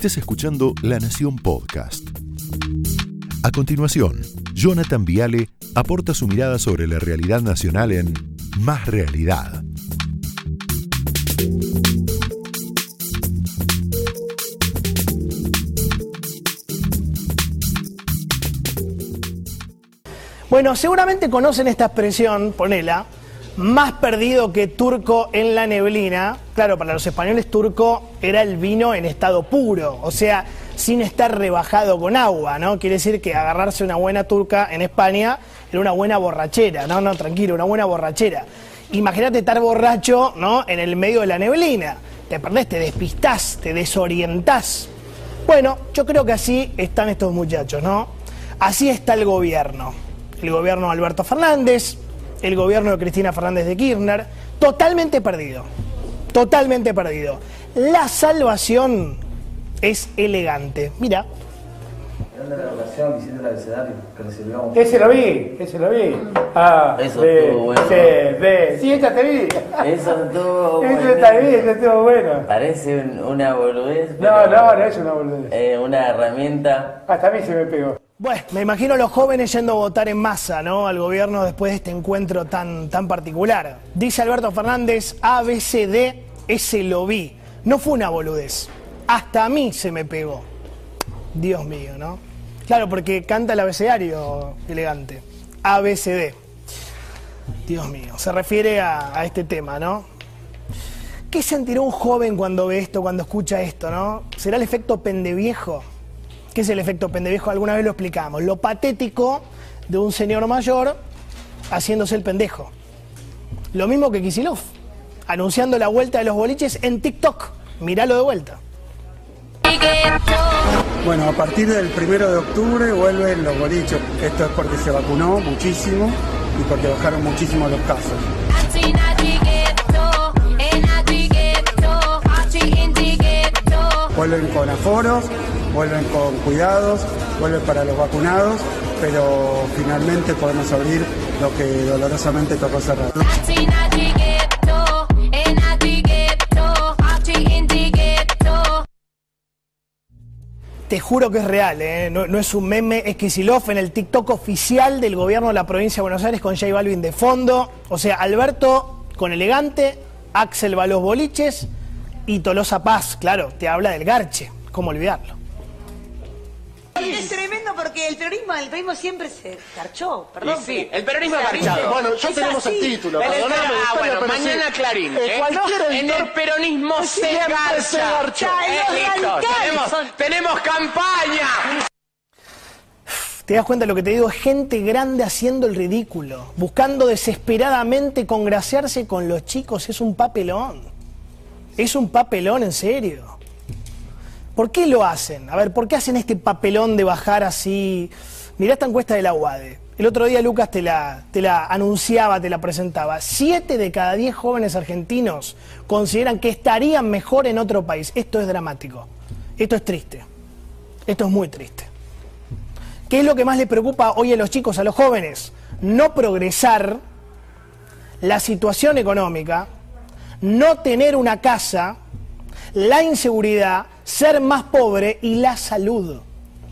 Estés escuchando La Nación Podcast. A continuación, Jonathan Viale aporta su mirada sobre la realidad nacional en Más Realidad. Bueno, seguramente conocen esta expresión, ponela, más perdido que turco en la neblina. Claro, para los españoles turco era el vino en estado puro, o sea, sin estar rebajado con agua, ¿no? Quiere decir que agarrarse una buena turca en España era una buena borrachera, no, no, tranquilo, una buena borrachera. Imagínate estar borracho, ¿no? En el medio de la neblina. Te perdés, te despistás, te desorientás. Bueno, yo creo que así están estos muchachos, ¿no? Así está el gobierno el gobierno de Alberto Fernández, el gobierno de Cristina Fernández de Kirchner, totalmente perdido, totalmente perdido. La salvación es elegante. Mira. Ese lo vi, ese lo vi. Ah, Eso estuvo bueno. Sí, ve. Sí, esta te vi. Eso estuvo bueno. está bien, ese estuvo bueno. Parece un- una boludez. No, no, no es una boludez. eh, una herramienta. Hasta a mí se me pegó. Bueno, me imagino los jóvenes yendo a votar en masa, ¿no? Al gobierno después de este encuentro tan, tan particular. Dice Alberto Fernández, ABCD, ese lo vi. No fue una boludez. Hasta a mí se me pegó. Dios mío, ¿no? Claro, porque canta el abecedario elegante. ABCD. Dios mío, se refiere a, a este tema, ¿no? ¿Qué sentirá un joven cuando ve esto, cuando escucha esto, no? ¿Será el efecto pendeviejo? ¿Qué es el efecto pendeviejo? Alguna vez lo explicamos. Lo patético de un señor mayor haciéndose el pendejo. Lo mismo que Kisilov, anunciando la vuelta de los boliches en TikTok. Míralo de vuelta. Bueno, a partir del primero de octubre vuelven los bolichos. Esto es porque se vacunó muchísimo y porque bajaron muchísimo los casos. Vuelven con aforos, vuelven con cuidados, vuelven para los vacunados, pero finalmente podemos abrir lo que dolorosamente tocó cerrar. Te juro que es real, ¿eh? no, no es un meme, es Kisilov en el TikTok oficial del gobierno de la provincia de Buenos Aires con J Balvin de fondo. O sea, Alberto con elegante, Axel va a los boliches y Tolosa Paz, claro, te habla del garche. ¿Cómo olvidarlo? Es tremendo porque el peronismo, el peronismo siempre se garchó, perdón. Y sí, pero- el peronismo o sea, garchado. ¿viste? Bueno, ya Es tenemos el título. En el- Perdóname, ah, bueno, pero mañana sí. Clarín. Eh, ¿eh? cualquier en editor- el peronismo se Siempre se garcha. garchó. Ya, Eh, listo, radicales tenemos, tenemos campaña. ¿Te das cuenta de lo que te digo? Es gente grande haciendo el ridículo, buscando desesperadamente congraciarse con los chicos. Es un papelón. Es un papelón, en serio. ¿Por qué lo hacen? A ver, ¿por qué hacen este papelón de bajar así? Mirá esta encuesta de la UADE. El otro día Lucas te la, te la anunciaba, te la presentaba. Siete de cada diez jóvenes argentinos consideran que estarían mejor en otro país. Esto es dramático. Esto es triste. Esto es muy triste. ¿Qué es lo que más le preocupa hoy a los chicos, a los jóvenes? No progresar, la situación económica, no tener una casa, la inseguridad, ser más pobre y la salud.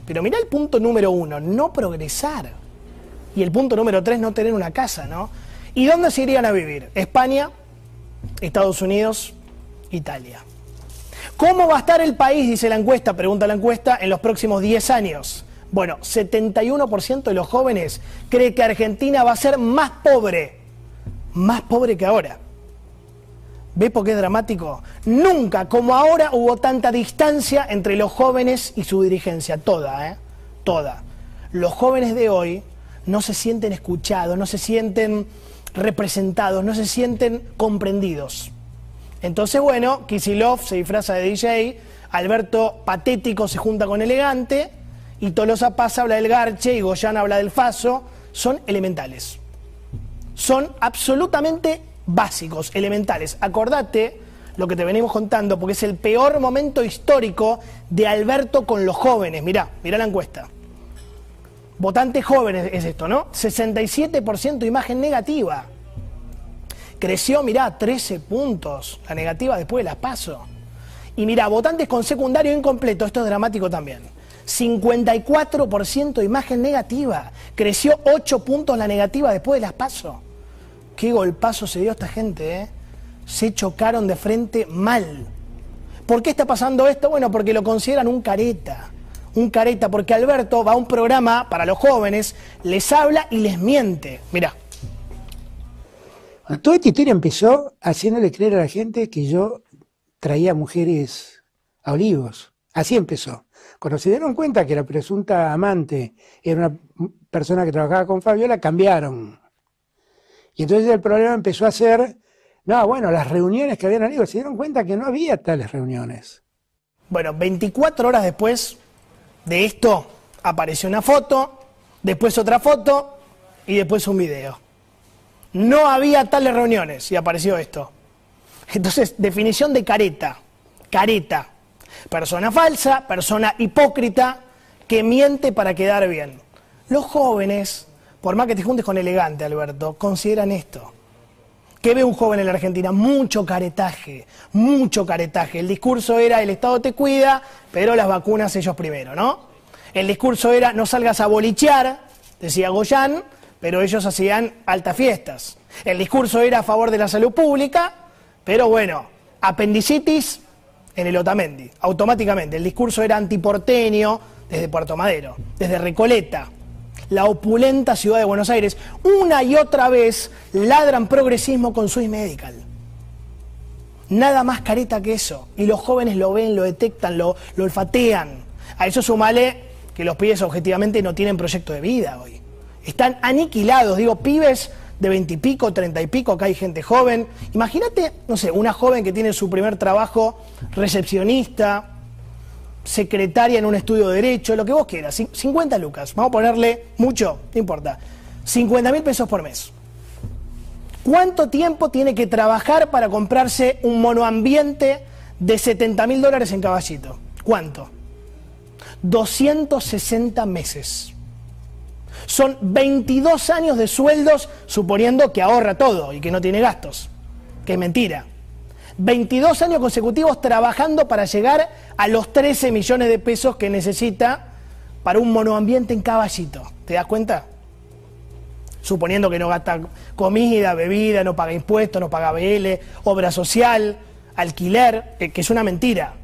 Pero mira el punto número uno, no progresar. Y el punto número tres, no tener una casa, ¿no? ¿Y dónde se irían a vivir? España, Estados Unidos, Italia. ¿Cómo va a estar el país, dice la encuesta, pregunta la encuesta, en los próximos 10 años? Bueno, 71% de los jóvenes cree que Argentina va a ser más pobre, más pobre que ahora. ¿Ve por qué es dramático? Nunca, como ahora, hubo tanta distancia entre los jóvenes y su dirigencia, toda, ¿eh? Toda. Los jóvenes de hoy no se sienten escuchados, no se sienten representados, no se sienten comprendidos. Entonces, bueno, Kisilov se disfraza de DJ, Alberto patético se junta con elegante, y Tolosa Paz habla del garche y Goyán habla del faso, son elementales. Son absolutamente básicos, elementales. Acordate lo que te venimos contando, porque es el peor momento histórico de Alberto con los jóvenes. Mirá, mirá la encuesta. Votantes jóvenes es esto, ¿no? 67% imagen negativa. Creció, mirá, 13 puntos. La negativa después de las paso. Y mira, votantes con secundario incompleto, esto es dramático también. 54% de imagen negativa. Creció 8 puntos la negativa después de las pasos. Qué golpazo se dio esta gente, ¿eh? Se chocaron de frente mal. ¿Por qué está pasando esto? Bueno, porque lo consideran un careta. Un careta, porque Alberto va a un programa para los jóvenes, les habla y les miente. Mirá. toda esta historia empezó haciéndole creer a la gente que yo traía mujeres a Olivos. Así empezó. Cuando se dieron cuenta que la presunta amante era una persona que trabajaba con Fabiola, cambiaron. Y entonces el problema empezó a ser, no, bueno, las reuniones que habían Olivos, se dieron cuenta que no había tales reuniones. Bueno, 24 horas después de esto apareció una foto, después otra foto y después un video. No había tales reuniones y apareció esto. Entonces, definición de careta. Careta. Persona falsa, persona hipócrita que miente para quedar bien. Los jóvenes, por más que te juntes con elegante, Alberto, consideran esto. ¿Qué ve un joven en la Argentina? Mucho caretaje, mucho caretaje. El discurso era el Estado te cuida, pero las vacunas ellos primero, ¿no? El discurso era no salgas a bolichear, decía Goyán, pero ellos hacían altas fiestas. El discurso era a favor de la salud pública, pero bueno, apendicitis en el Otamendi, automáticamente. El discurso era antiporteño desde Puerto Madero, desde Recoleta, la opulenta ciudad de Buenos Aires. Una y otra vez ladran progresismo con Swiss Medical. Nada más careta que eso. Y los jóvenes lo ven, lo detectan, lo, lo olfatean. A eso sumale que los pibes objetivamente no tienen proyecto de vida hoy. Están aniquilados, digo, pibes de veintipico, treinta y pico, acá hay gente joven. Imagínate, no sé, una joven que tiene su primer trabajo, recepcionista, secretaria en un estudio de derecho, lo que vos quieras, 50 lucas, vamos a ponerle mucho, no importa, 50 mil pesos por mes. ¿Cuánto tiempo tiene que trabajar para comprarse un monoambiente de 70 mil dólares en caballito? ¿Cuánto? 260 meses. Son 22 años de sueldos, suponiendo que ahorra todo y que no tiene gastos, que es mentira. 22 años consecutivos trabajando para llegar a los 13 millones de pesos que necesita para un monoambiente en caballito. ¿Te das cuenta? Suponiendo que no gasta comida, bebida, no paga impuestos, no paga BL, obra social, alquiler, que es una mentira.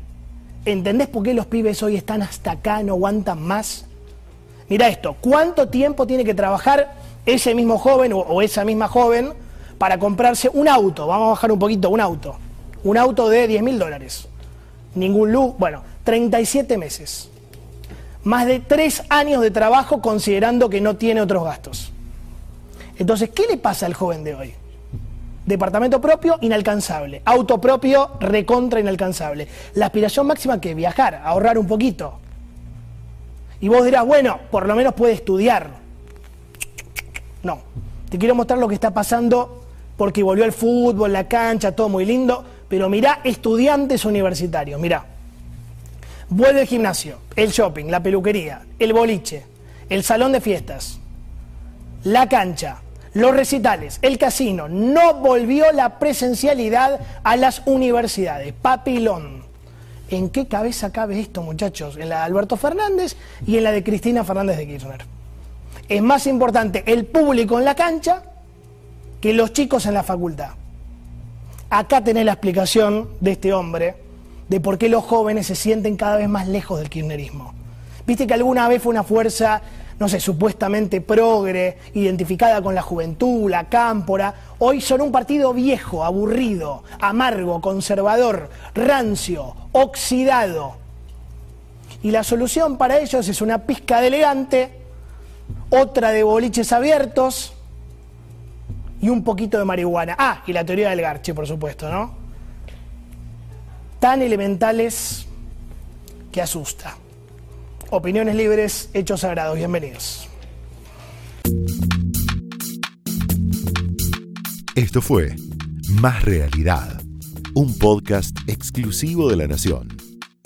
¿Entendés por qué los pibes hoy están hasta acá, no aguantan más? Mira esto, ¿cuánto tiempo tiene que trabajar ese mismo joven o, esa misma joven para comprarse un auto? Vamos a bajar un poquito, un auto. Un auto de 10 mil dólares. Ningún luz, bueno, 37 meses. Más de 3 años de trabajo considerando que no tiene otros gastos. Entonces, ¿qué le pasa al joven de hoy? Departamento propio, inalcanzable. Auto propio, recontra inalcanzable. La aspiración máxima que viajar, ahorrar un poquito. Y vos dirás, bueno, por lo menos puede estudiar. No, te quiero mostrar lo que está pasando porque volvió el fútbol, la cancha, todo muy lindo, pero mirá estudiantes universitarios, mirá. Vuelve el gimnasio, el shopping, la peluquería, el boliche, el salón de fiestas, la cancha, los recitales, el casino. No volvió la presencialidad a las universidades. Papilón. ¿En qué cabeza cabe esto, muchachos? En la de Alberto Fernández y en la de Cristina Fernández de Kirchner. Es más importante el público en la cancha que los chicos en la facultad. Acá tenés la explicación de este hombre de por qué los jóvenes se sienten cada vez más lejos del kirchnerismo. Viste que alguna vez fue una fuerza no sé, supuestamente progre, identificada con la juventud, la cámpora, hoy son un partido viejo, aburrido, amargo, conservador, rancio, oxidado. Y la solución para ellos es una pizca de elegante, otra de boliches abiertos y un poquito de marihuana. Ah, y la teoría del garche, por supuesto, ¿no? Tan elementales que asusta. Opiniones libres, hechos sagrados. Bienvenidos. Esto fue Más Realidad, un podcast exclusivo de La Nación.